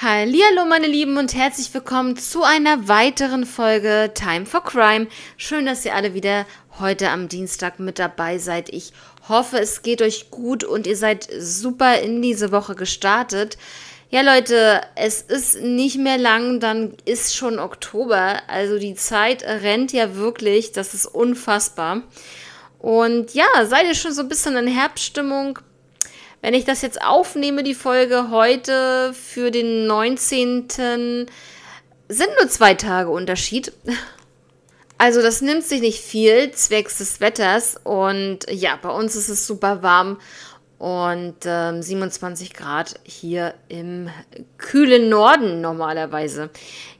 Hallo meine Lieben und herzlich willkommen zu einer weiteren Folge Time for Crime. Schön, dass ihr alle wieder heute am Dienstag mit dabei seid. Ich hoffe, es geht euch gut und ihr seid super in diese Woche gestartet. Ja Leute, es ist nicht mehr lang, dann ist schon Oktober. Also die Zeit rennt ja wirklich, das ist unfassbar. Und ja, seid ihr schon so ein bisschen in Herbststimmung? Wenn ich das jetzt aufnehme, die Folge heute für den 19. sind nur zwei Tage Unterschied. Also das nimmt sich nicht viel zwecks des Wetters und ja, bei uns ist es super warm und ähm, 27 Grad hier im kühlen Norden normalerweise.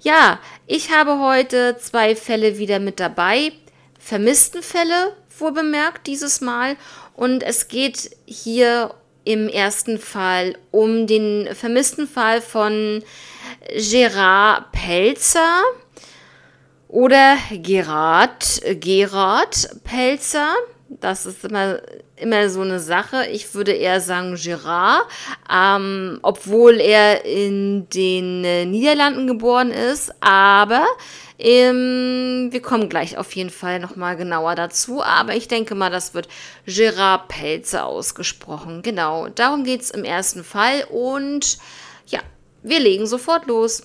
Ja, ich habe heute zwei Fälle wieder mit dabei. Vermissten Fälle, wohl bemerkt, dieses Mal. Und es geht hier im ersten Fall um den vermissten Fall von Gerard Pelzer oder Gerard, Gerard Pelzer. Das ist immer, immer so eine Sache. Ich würde eher sagen Gerard, ähm, obwohl er in den äh, Niederlanden geboren ist. Aber ähm, wir kommen gleich auf jeden Fall nochmal genauer dazu, aber ich denke mal, das wird Gerard Pelze ausgesprochen. Genau, darum geht es im ersten Fall und ja, wir legen sofort los.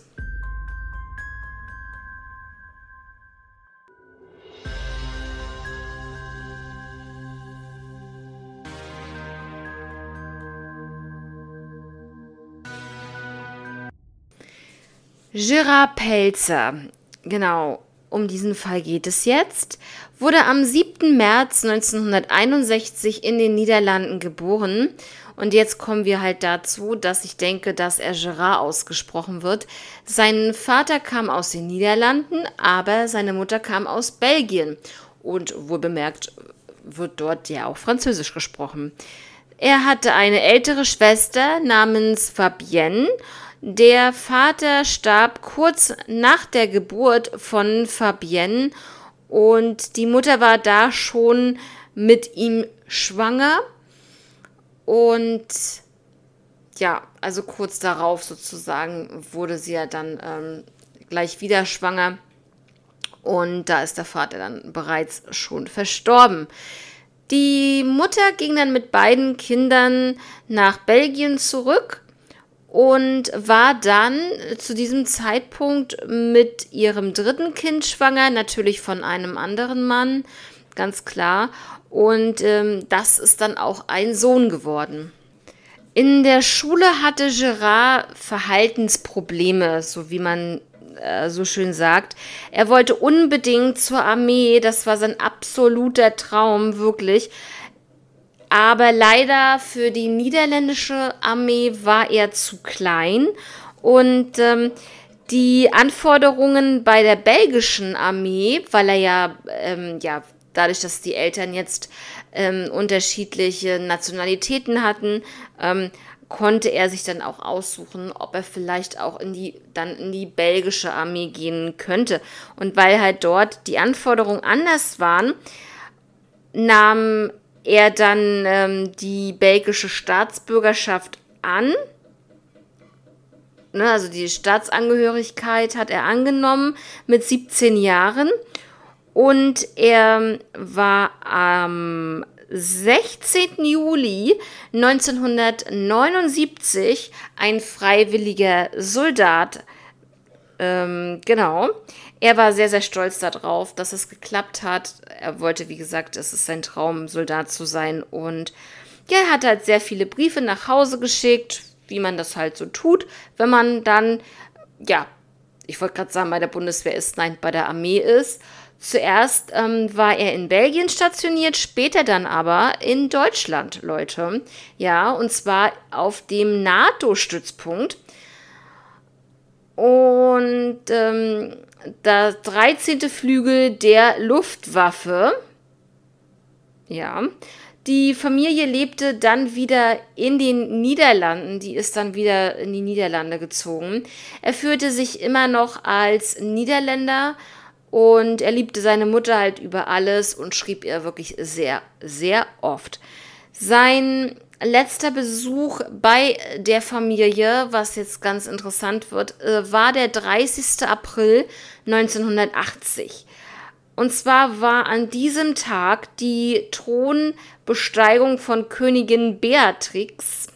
Gerard Pelzer Genau, um diesen Fall geht es jetzt. Wurde am 7. März 1961 in den Niederlanden geboren. Und jetzt kommen wir halt dazu, dass ich denke, dass er Gerard ausgesprochen wird. Sein Vater kam aus den Niederlanden, aber seine Mutter kam aus Belgien. Und wohl bemerkt wird dort ja auch Französisch gesprochen. Er hatte eine ältere Schwester namens Fabienne der Vater starb kurz nach der Geburt von Fabienne und die Mutter war da schon mit ihm schwanger und ja, also kurz darauf sozusagen wurde sie ja dann ähm, gleich wieder schwanger und da ist der Vater dann bereits schon verstorben. Die Mutter ging dann mit beiden Kindern nach Belgien zurück und war dann zu diesem Zeitpunkt mit ihrem dritten Kind schwanger, natürlich von einem anderen Mann, ganz klar. Und ähm, das ist dann auch ein Sohn geworden. In der Schule hatte Gerard Verhaltensprobleme, so wie man äh, so schön sagt. Er wollte unbedingt zur Armee, das war sein absoluter Traum, wirklich. Aber leider für die niederländische Armee war er zu klein und ähm, die Anforderungen bei der belgischen Armee, weil er ja, ähm, ja dadurch, dass die Eltern jetzt ähm, unterschiedliche Nationalitäten hatten, ähm, konnte er sich dann auch aussuchen, ob er vielleicht auch in die dann in die belgische Armee gehen könnte. Und weil halt dort die Anforderungen anders waren, nahm er dann ähm, die belgische Staatsbürgerschaft an. Ne, also die Staatsangehörigkeit hat er angenommen mit 17 Jahren. Und er war am 16. Juli 1979 ein freiwilliger Soldat. Ähm, genau. Er war sehr, sehr stolz darauf, dass es geklappt hat. Er wollte, wie gesagt, es ist sein Traum, Soldat zu sein. Und ja, er hat halt sehr viele Briefe nach Hause geschickt, wie man das halt so tut, wenn man dann, ja, ich wollte gerade sagen, bei der Bundeswehr ist, nein, bei der Armee ist. Zuerst ähm, war er in Belgien stationiert, später dann aber in Deutschland, Leute. Ja, und zwar auf dem NATO-Stützpunkt. Und ähm, das 13. Flügel der Luftwaffe. Ja. Die Familie lebte dann wieder in den Niederlanden. Die ist dann wieder in die Niederlande gezogen. Er führte sich immer noch als Niederländer und er liebte seine Mutter halt über alles und schrieb ihr wirklich sehr, sehr oft. Sein letzter Besuch bei der Familie, was jetzt ganz interessant wird, äh, war der 30. April 1980. Und zwar war an diesem Tag die Thronbesteigung von Königin Beatrix,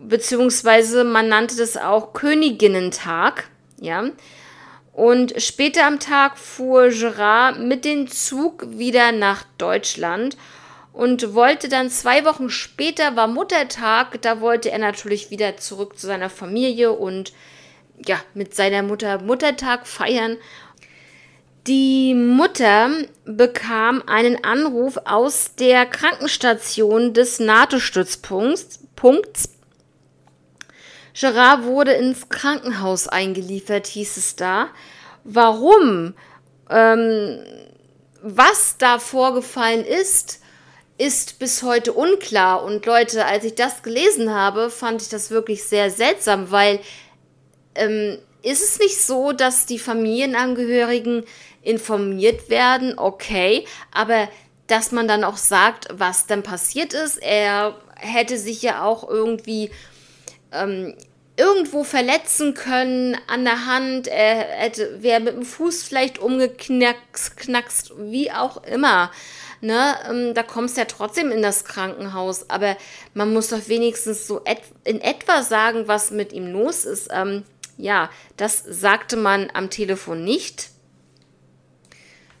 beziehungsweise man nannte das auch Königinnentag, ja. Und später am Tag fuhr Gerard mit dem Zug wieder nach Deutschland und wollte dann zwei Wochen später war Muttertag, da wollte er natürlich wieder zurück zu seiner Familie und ja, mit seiner Mutter Muttertag feiern. Die Mutter bekam einen Anruf aus der Krankenstation des NATO-Stützpunkts. Gerard wurde ins Krankenhaus eingeliefert, hieß es da. Warum? Ähm, was da vorgefallen ist, ist bis heute unklar. Und Leute, als ich das gelesen habe, fand ich das wirklich sehr seltsam, weil ähm, ist es nicht so, dass die Familienangehörigen informiert werden, okay, aber dass man dann auch sagt, was denn passiert ist. Er hätte sich ja auch irgendwie ähm, irgendwo verletzen können an der Hand, er hätte, wäre mit dem Fuß vielleicht umgeknackst, wie auch immer ne, ähm, da kommst du ja trotzdem in das Krankenhaus, aber man muss doch wenigstens so et in etwa sagen, was mit ihm los ist. Ähm, ja, das sagte man am Telefon nicht.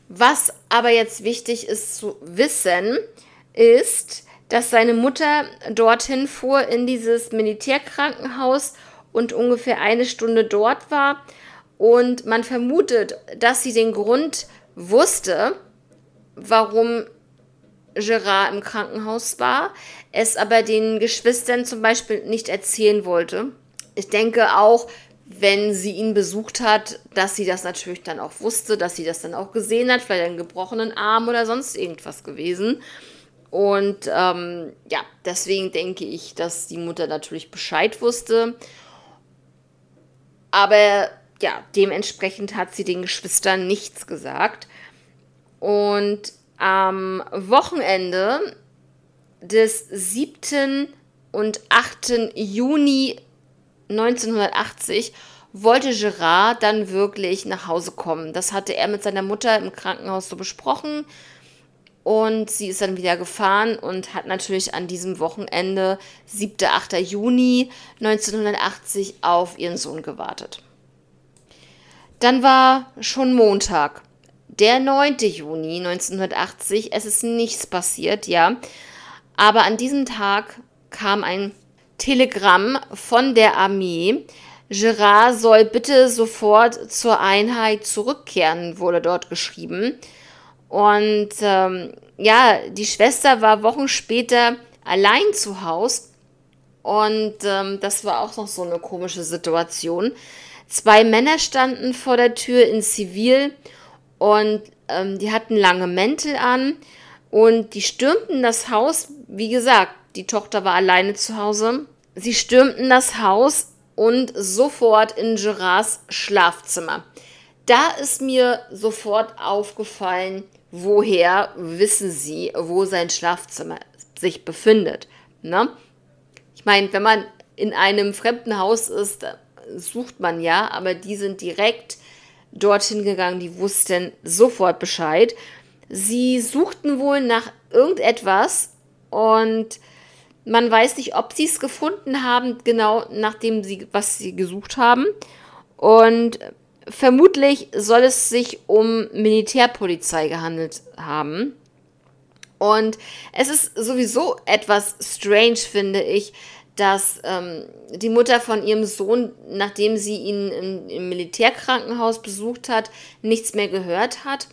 Was aber jetzt wichtig ist zu wissen, ist, dass seine Mutter dorthin fuhr in dieses Militärkrankenhaus und ungefähr eine Stunde dort war. Und man vermutet, dass sie den Grund wusste, warum Gerard im Krankenhaus war, es aber den Geschwistern zum Beispiel nicht erzählen wollte. Ich denke auch, wenn sie ihn besucht hat, dass sie das natürlich dann auch wusste, dass sie das dann auch gesehen hat, vielleicht einen gebrochenen Arm oder sonst irgendwas gewesen. Und ähm, ja, deswegen denke ich, dass die Mutter natürlich Bescheid wusste. Aber ja, dementsprechend hat sie den Geschwistern nichts gesagt. Und am Wochenende des 7. und 8. Juni 1980 wollte Gerard dann wirklich nach Hause kommen. Das hatte er mit seiner Mutter im Krankenhaus so besprochen. Und sie ist dann wieder gefahren und hat natürlich an diesem Wochenende, 7. 8. Juni 1980, auf ihren Sohn gewartet. Dann war schon Montag der 9. Juni 1980. Es ist nichts passiert, ja. Aber an diesem Tag kam ein Telegramm von der Armee. Gerard soll bitte sofort zur Einheit zurückkehren, wurde dort geschrieben. Und ähm, ja, die Schwester war Wochen später allein zu Hause. Und ähm, das war auch noch so eine komische Situation. Zwei Männer standen vor der Tür in Zivil und ähm, die hatten lange Mäntel an und die stürmten das Haus. Wie gesagt, die Tochter war alleine zu Hause. Sie stürmten das Haus und sofort in Gerards Schlafzimmer. Da ist mir sofort aufgefallen, woher wissen Sie, wo sein Schlafzimmer sich befindet. Ne? Ich meine, wenn man in einem fremden Haus ist, sucht man ja, aber die sind direkt dorthin gegangen, die wussten sofort Bescheid. Sie suchten wohl nach irgendetwas und man weiß nicht, ob sie es gefunden haben, genau nachdem sie, was sie gesucht haben. Und vermutlich soll es sich um Militärpolizei gehandelt haben. Und es ist sowieso etwas strange, finde ich, dass ähm, die Mutter von ihrem Sohn, nachdem sie ihn im, im, Militärkrankenhaus besucht hat, nichts mehr gehört hat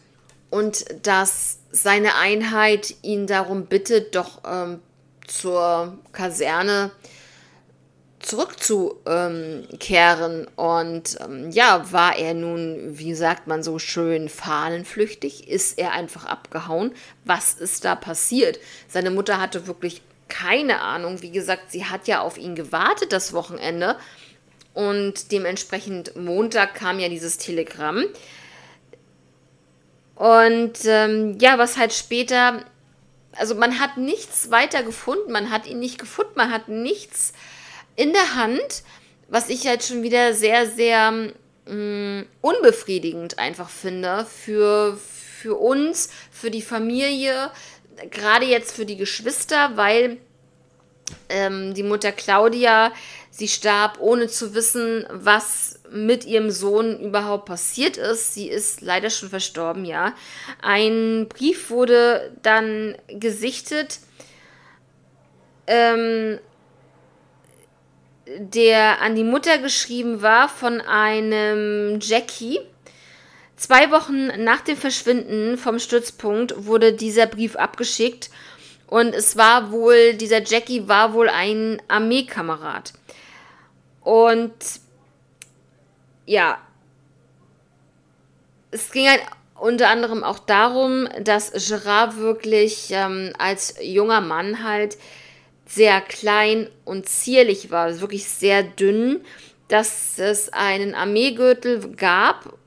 und dass seine Einheit ihn darum bittet, doch ähm, zur Kaserne zurückzukehren. Und ähm, ja, war er nun, wie sagt man so schön, fahnenflüchtig? Ist er einfach abgehauen? Was ist da passiert? Seine Mutter hatte wirklich keine Ahnung. Wie gesagt, sie hat ja auf ihn gewartet das Wochenende. Und dementsprechend Montag kam ja dieses Telegramm. Und ähm, ja, was halt später also man hat nichts weiter gefunden, man hat ihn nicht gefunden, man hat nichts in der Hand, was ich halt schon wieder sehr, sehr mh, mm, unbefriedigend einfach finde für, für uns, für die Familie, gerade jetzt für die Geschwister, weil ähm, die Mutter Claudia, sie starb ohne zu wissen, was mit ihrem Sohn überhaupt passiert ist. Sie ist leider schon verstorben, ja. Ein Brief wurde dann gesichtet, ähm, der an die Mutter geschrieben war von einem Jackie. Zwei Wochen nach dem Verschwinden vom Stützpunkt wurde dieser Brief abgeschickt und es war wohl, dieser Jackie war wohl ein Armeekamerad. Und ja, es ging halt unter anderem auch darum, dass Gerard wirklich ähm, als junger Mann halt sehr klein und zierlich war, also wirklich sehr dünn, dass es einen Armeegürtel gab,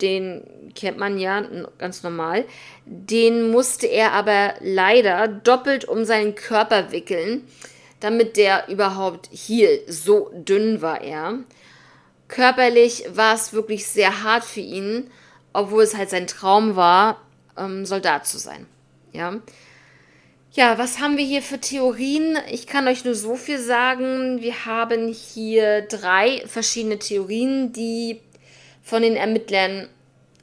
den kennt man ja ganz normal, den musste er aber leider doppelt um seinen Körper wickeln, damit der überhaupt hielt. So dünn war er. Körperlich war es wirklich sehr hart für ihn, obwohl es halt sein Traum war, ähm, Soldat zu sein. Ja. Ja, was haben wir hier für Theorien? Ich kann euch nur so viel sagen. Wir haben hier drei verschiedene Theorien, die von den Ermittlern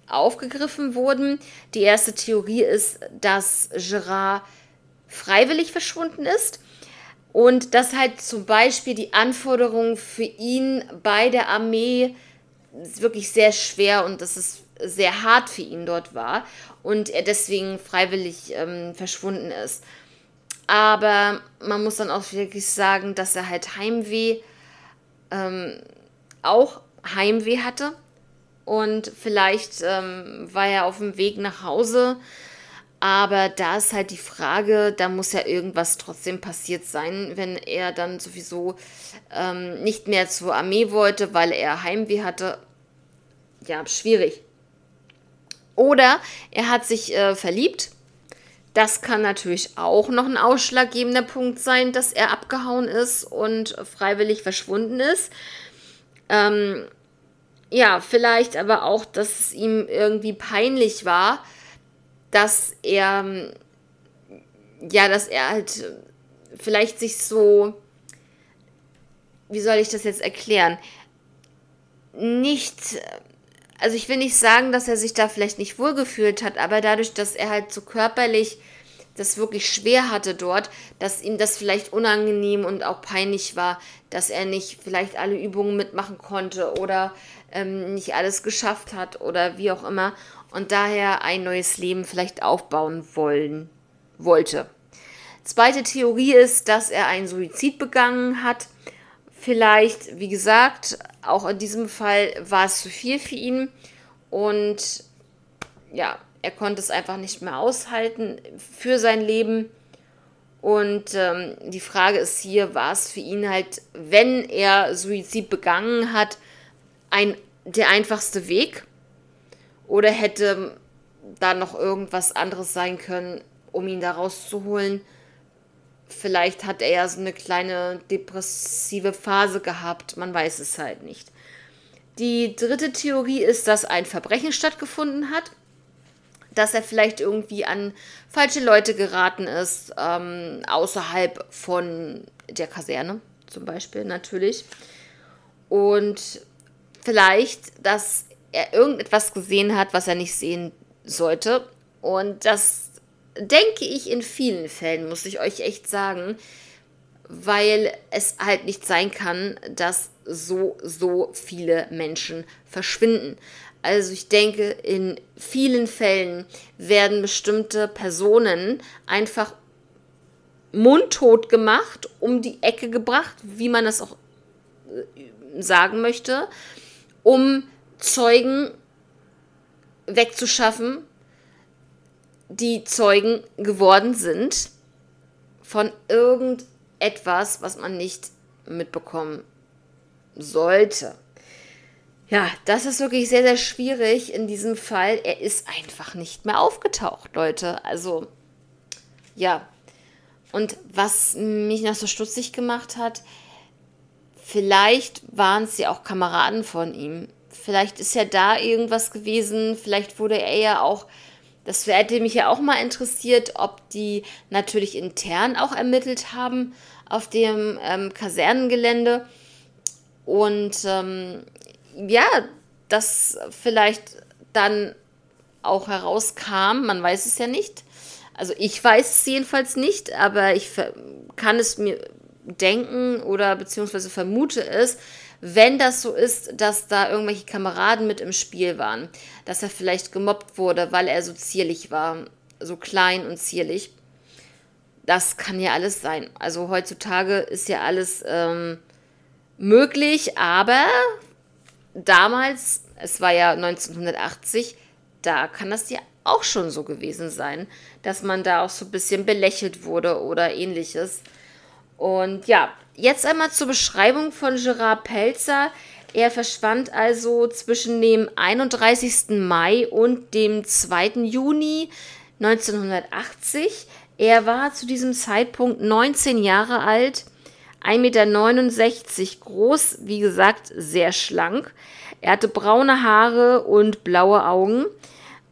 aufgegriffen wurden. Die erste Theorie ist, dass Gerard freiwillig verschwunden ist und dass halt zum Beispiel die Anforderungen für ihn bei der Armee wirklich sehr schwer und dass es sehr hart für ihn dort war und er deswegen freiwillig ähm, verschwunden ist. Aber man muss dann auch wirklich sagen, dass er halt Heimweh, ähm, auch Heimweh hatte. Und vielleicht ähm, war er auf dem Weg nach Hause. Aber da ist halt die Frage, da muss ja irgendwas trotzdem passiert sein, wenn er dann sowieso ähm, nicht mehr zur Armee wollte, weil er Heimweh hatte. Ja, schwierig. Oder er hat sich äh, verliebt. Das kann natürlich auch noch ein ausschlaggebender Punkt sein, dass er abgehauen ist und freiwillig verschwunden ist. Ähm, ja, vielleicht aber auch, dass es ihm irgendwie peinlich war, dass er, ja, dass er halt vielleicht sich so, wie soll ich das jetzt erklären, nicht also ich will nicht sagen, dass er sich da vielleicht nicht wohlgefühlt hat, aber dadurch, dass er halt so körperlich das wirklich schwer hatte dort, dass ihm das vielleicht unangenehm und auch peinlich war, dass er nicht vielleicht alle Übungen mitmachen konnte oder ähm, nicht alles geschafft hat oder wie auch immer und daher ein neues Leben vielleicht aufbauen wollen wollte. Zweite Theorie ist, dass er einen Suizid begangen hat Vielleicht, wie gesagt, auch in diesem Fall war es zu viel für ihn und ja, er konnte es einfach nicht mehr aushalten für sein Leben. Und ähm, die Frage ist hier, war es für ihn halt, wenn er Suizid begangen hat, ein, der einfachste Weg? Oder hätte da noch irgendwas anderes sein können, um ihn da rauszuholen? Vielleicht hat er ja so eine kleine depressive Phase gehabt, man weiß es halt nicht. Die dritte Theorie ist, dass ein Verbrechen stattgefunden hat, dass er vielleicht irgendwie an falsche Leute geraten ist, ähm, außerhalb von der Kaserne zum Beispiel natürlich. Und vielleicht, dass er irgendetwas gesehen hat, was er nicht sehen sollte. Und dass denke ich in vielen Fällen, muss ich euch echt sagen, weil es halt nicht sein kann, dass so, so viele Menschen verschwinden. Also ich denke, in vielen Fällen werden bestimmte Personen einfach mundtot gemacht, um die Ecke gebracht, wie man das auch äh, sagen möchte, um Zeugen wegzuschaffen, die Zeugen geworden sind von irgendetwas, was man nicht mitbekommen sollte. Ja, das ist wirklich sehr, sehr schwierig in diesem Fall. Er ist einfach nicht mehr aufgetaucht, Leute. Also, ja, und was mich noch so stutzig gemacht hat, vielleicht waren es ja auch Kameraden von ihm. Vielleicht ist ja da irgendwas gewesen, vielleicht wurde er ja auch, das hätte mich ja auch mal interessiert, ob die natürlich intern auch ermittelt haben auf dem ähm, Kasernengelände. Und ähm, ja, das vielleicht dann auch herauskam, man weiß es ja nicht, also ich weiß es jedenfalls nicht, aber ich kann es mir denken oder beziehungsweise vermute es, wenn das so ist, dass da irgendwelche Kameraden mit im Spiel waren, dass er vielleicht gemobbt wurde, weil er so zierlich war, so klein und zierlich. Das kann ja alles sein. Also heutzutage ist ja alles ähm, möglich, aber damals, es war ja 1980, da kann das ja auch schon so gewesen sein, dass man da auch so ein bisschen belächelt wurde oder ähnliches. Und ja, jetzt einmal zur Beschreibung von Gerard Pelzer. Er verschwand also zwischen dem 31. Mai und dem 2. Juni 1980. Er war zu diesem Zeitpunkt 19 Jahre alt, 1,69 Meter groß, wie gesagt, sehr schlank. Er hatte braune Haare und blaue Augen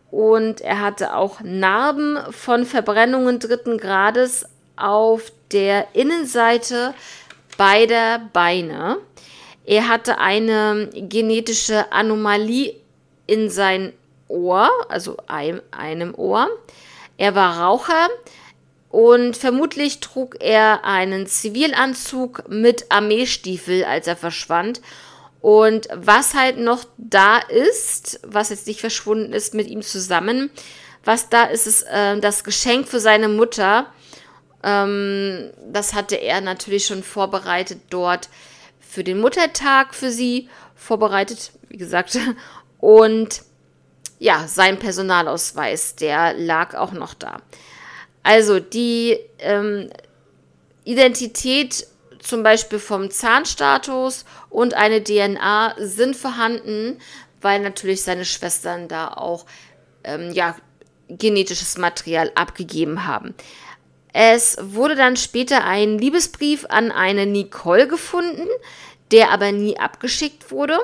und er hatte auch Narben von Verbrennungen dritten Grades auf der Innenseite beider Beine. Er hatte eine genetische Anomalie in sein Ohr, also ein, einem Ohr. Er war Raucher und vermutlich trug er einen Zivilanzug mit Armeestiefel, als er verschwand und was halt noch da ist, was jetzt nicht verschwunden ist mit ihm zusammen, was da ist, ist äh, das Geschenk für seine Mutter. Ähm, das hatte er natürlich schon vorbereitet dort für den Muttertag für sie, vorbereitet, wie gesagt. Und ja, sein Personalausweis, der lag auch noch da. Also die ähm, Identität zum Beispiel vom Zahnstatus und eine DNA sind vorhanden, weil natürlich seine Schwestern da auch ähm, ja, genetisches Material abgegeben haben. Es wurde dann später ein Liebesbrief an eine Nicole gefunden, der aber nie abgeschickt wurde.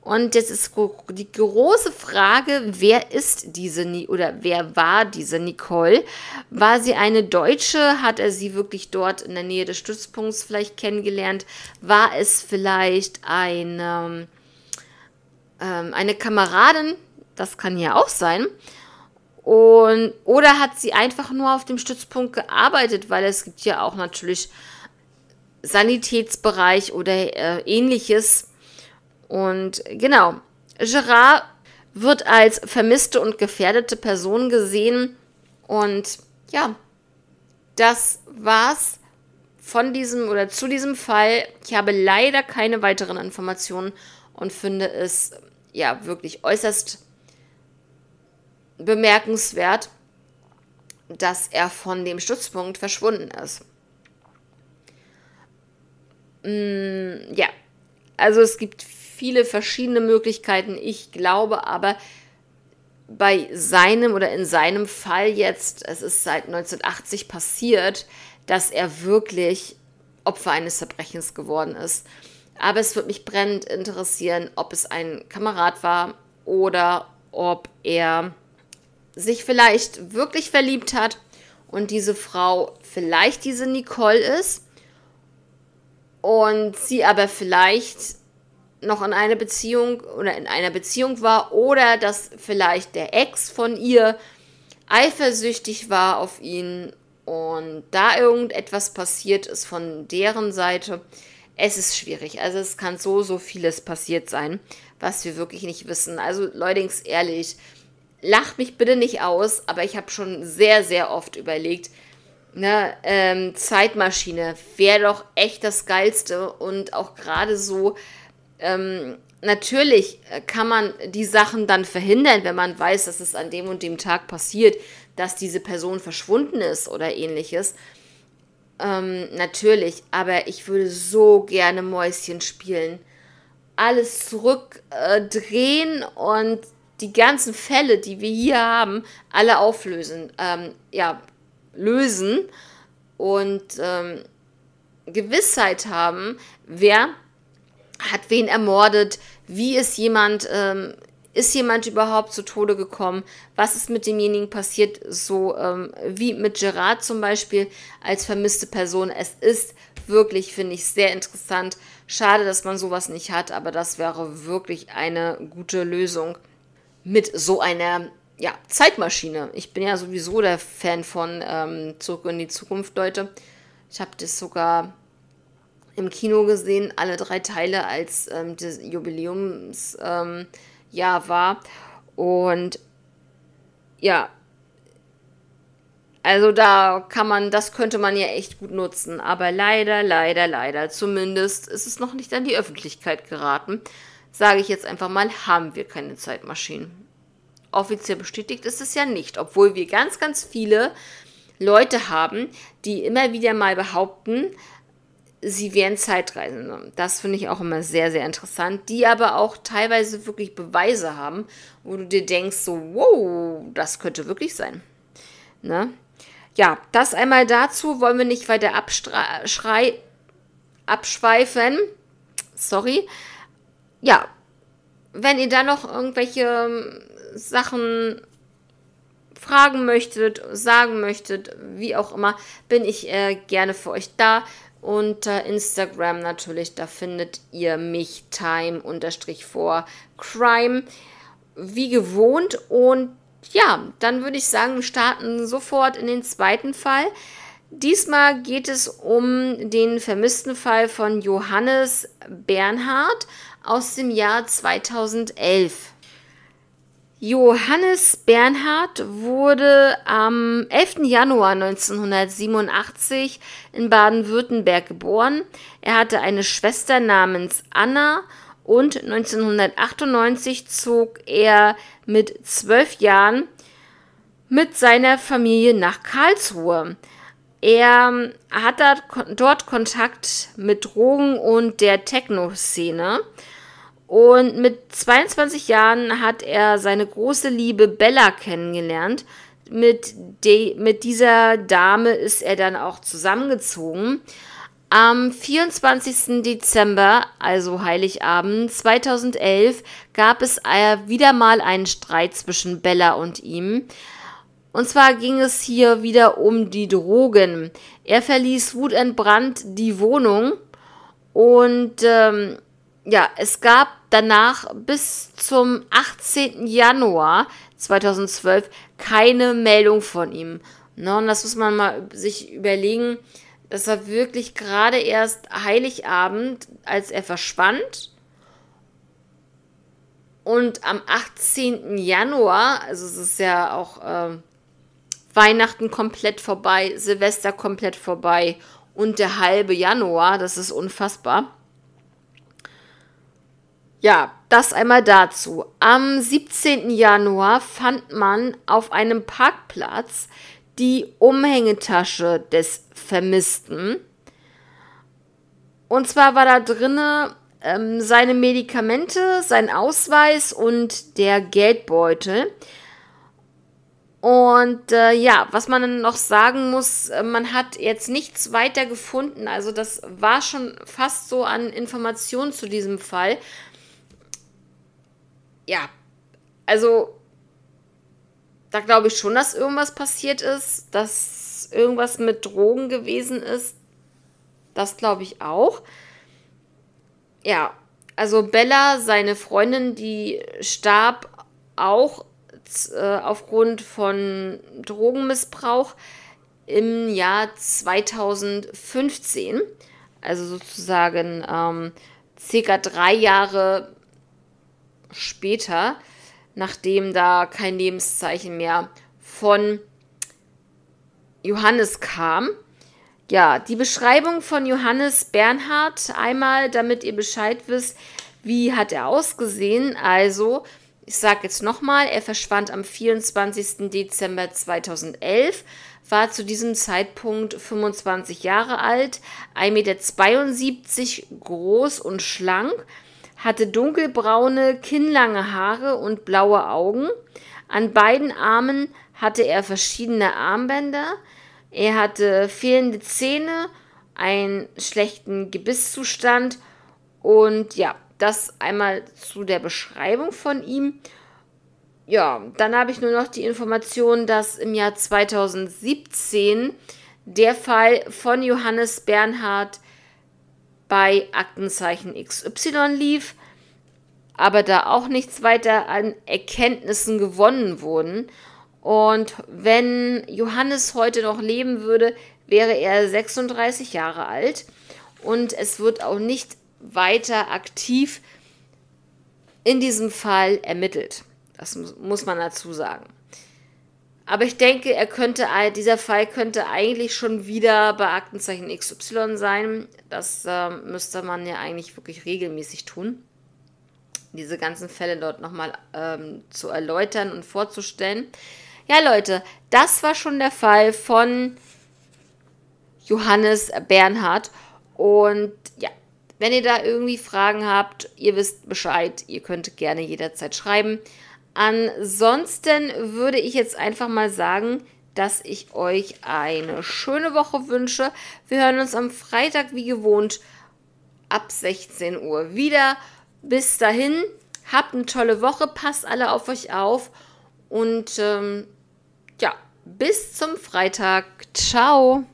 Und jetzt ist die große Frage, wer ist diese Ni oder wer war diese Nicole? War sie eine Deutsche? Hat er sie wirklich dort in der Nähe des Stützpunkts vielleicht kennengelernt? War es vielleicht eine, ähm, eine Kameradin? Das kann ja auch sein. Und, oder hat sie einfach nur auf dem Stützpunkt gearbeitet, weil es gibt ja auch natürlich Sanitätsbereich oder äh, ähnliches und genau, Gerard wird als vermisste und gefährdete Person gesehen. Und ja, das war's von diesem oder zu diesem Fall. Ich habe leider keine weiteren Informationen und finde es ja wirklich äußerst bemerkenswert, dass er von dem Stützpunkt verschwunden ist. Mm, ja, also es gibt viele verschiedene Möglichkeiten. Ich glaube aber, bei seinem oder in seinem Fall jetzt, es ist seit 1980 passiert, dass er wirklich Opfer eines Verbrechens geworden ist. Aber es würde mich brennend interessieren, ob es ein Kamerad war oder ob er sich vielleicht wirklich verliebt hat und diese Frau vielleicht diese Nicole ist und sie aber vielleicht noch in einer Beziehung oder in einer Beziehung war oder dass vielleicht der Ex von ihr eifersüchtig war auf ihn und da irgendetwas passiert ist von deren Seite. Es ist schwierig. Also es kann so, so vieles passiert sein, was wir wirklich nicht wissen. Also Leutings, ehrlich, lacht mich bitte nicht aus, aber ich habe schon sehr, sehr oft überlegt, ne, ähm, Zeitmaschine wäre doch echt das Geilste und auch gerade so ähm, natürlich kann man die Sachen dann verhindern, wenn man weiß, dass es an dem und dem Tag passiert, dass diese Person verschwunden ist oder ähnliches. Ähm, natürlich, aber ich würde so gerne Mäuschen spielen. Alles zurückdrehen äh, und die ganzen Fälle, die wir hier haben, alle auflösen. Ähm, ja, lösen und ähm, Gewissheit haben, wer hat wen ermordet, wie ist jemand, ähm, ist jemand überhaupt zu Tode gekommen, was ist mit demjenigen passiert, so ähm, wie mit Gerard zum Beispiel als vermisste Person. Es ist wirklich, finde ich, sehr interessant. Schade, dass man sowas nicht hat, aber das wäre wirklich eine gute Lösung mit so einer ja, Zeitmaschine. Ich bin ja sowieso der Fan von ähm, Zurück in die Zukunft, Leute. Ich habe das sogar im Kino gesehen, alle drei Teile, als ähm, das Jubiläumsjahr ähm, war. Und ja, also da kann man, das könnte man ja echt gut nutzen. Aber leider, leider, leider, zumindest ist es noch nicht an die Öffentlichkeit geraten. Sage ich jetzt einfach mal, haben wir keine Zeitmaschinen. Offiziell bestätigt ist es ja nicht, obwohl wir ganz, ganz viele Leute haben, die immer wieder mal behaupten, sie wären Zeitreisende. Das finde ich auch immer sehr, sehr interessant, die aber auch teilweise wirklich Beweise haben, wo du dir denkst, so, wow, das könnte wirklich sein. Ne? Ja, das einmal dazu, wollen wir nicht weiter abschrei abschweifen. Sorry. Ja, wenn ihr da noch irgendwelche ähm, Sachen fragen möchtet, sagen möchtet, wie auch immer, bin ich äh, gerne für euch da. Unter Instagram natürlich, da findet ihr mich time vor crime wie gewohnt und ja, dann würde ich sagen, wir starten sofort in den zweiten Fall. Diesmal geht es um den vermissten Fall von Johannes Bernhard aus dem Jahr 2011. Johannes Bernhard wurde am 11. Januar 1987 in Baden-Württemberg geboren. Er hatte eine Schwester namens Anna und 1998 zog er mit zwölf Jahren mit seiner Familie nach Karlsruhe. Er hat dort Kontakt mit Drogen und der Techno-Szene. Und mit 22 Jahren hat er seine große Liebe Bella kennengelernt. Mit, de, mit dieser Dame ist er dann auch zusammengezogen. Am 24. Dezember, also Heiligabend 2011, gab es wieder mal einen Streit zwischen Bella und ihm. Und zwar ging es hier wieder um die Drogen. Er verließ wutentbrannt die Wohnung und ähm, ja, es gab danach bis zum 18. Januar 2012 keine Meldung von ihm. Ne, und das muss man mal sich überlegen das war wirklich gerade erst Heiligabend, als er verschwand. Und am 18. Januar, also es ist ja auch äh, Weihnachten komplett vorbei, Silvester komplett vorbei und der halbe Januar, das ist unfassbar. Ja, das einmal dazu. Am 17. Januar fand man auf einem Parkplatz die Umhängetasche des Vermissten. Und zwar war da drinne ähm, seine Medikamente, sein Ausweis und der Geldbeutel. Und äh, ja, was man noch sagen muss, äh, man hat jetzt nichts weiter gefunden. Also das war schon fast so an Informationen zu diesem Fall. Ja, also da glaube ich schon, dass irgendwas passiert ist, dass irgendwas mit Drogen gewesen ist. Das glaube ich auch. Ja, also Bella, seine Freundin, die starb auch äh, aufgrund von Drogenmissbrauch im Jahr 2015. Also sozusagen ähm, circa drei Jahre später nachdem da kein Lebenszeichen mehr von Johannes kam. Ja, die Beschreibung von Johannes Bernhard einmal, damit ihr Bescheid wisst, wie hat er ausgesehen. Also, ich sage jetzt nochmal, er verschwand am 24. Dezember 2011, war zu diesem Zeitpunkt 25 Jahre alt, 1,72 Meter groß und schlank, hatte dunkelbraune, kinnlange Haare und blaue Augen. An beiden Armen hatte er verschiedene Armbänder. Er hatte fehlende Zähne, einen schlechten Gebisszustand und ja, das einmal zu der Beschreibung von ihm. Ja, dann habe ich nur noch die Information, dass im Jahr 2017 der Fall von Johannes Bernhard bei Aktenzeichen XY lief, aber da auch nichts weiter an Erkenntnissen gewonnen wurden. Und wenn Johannes heute noch leben würde, wäre er 36 Jahre alt und es wird auch nicht weiter aktiv in diesem Fall ermittelt. Das muss man dazu sagen. Aber ich denke, er könnte, dieser Fall könnte eigentlich schon wieder bei Aktenzeichen XY sein. Das äh, müsste man ja eigentlich wirklich regelmäßig tun. Diese ganzen Fälle dort nochmal ähm, zu erläutern und vorzustellen. Ja, Leute, das war schon der Fall von Johannes Bernhard. Und ja, wenn ihr da irgendwie Fragen habt, ihr wisst Bescheid, ihr könnt gerne jederzeit schreiben. Ansonsten würde ich jetzt einfach mal sagen, dass ich euch eine schöne Woche wünsche. Wir hören uns am Freitag wie gewohnt ab 16 Uhr wieder. Bis dahin, habt eine tolle Woche, passt alle auf euch auf und ähm, ja, bis zum Freitag. Ciao.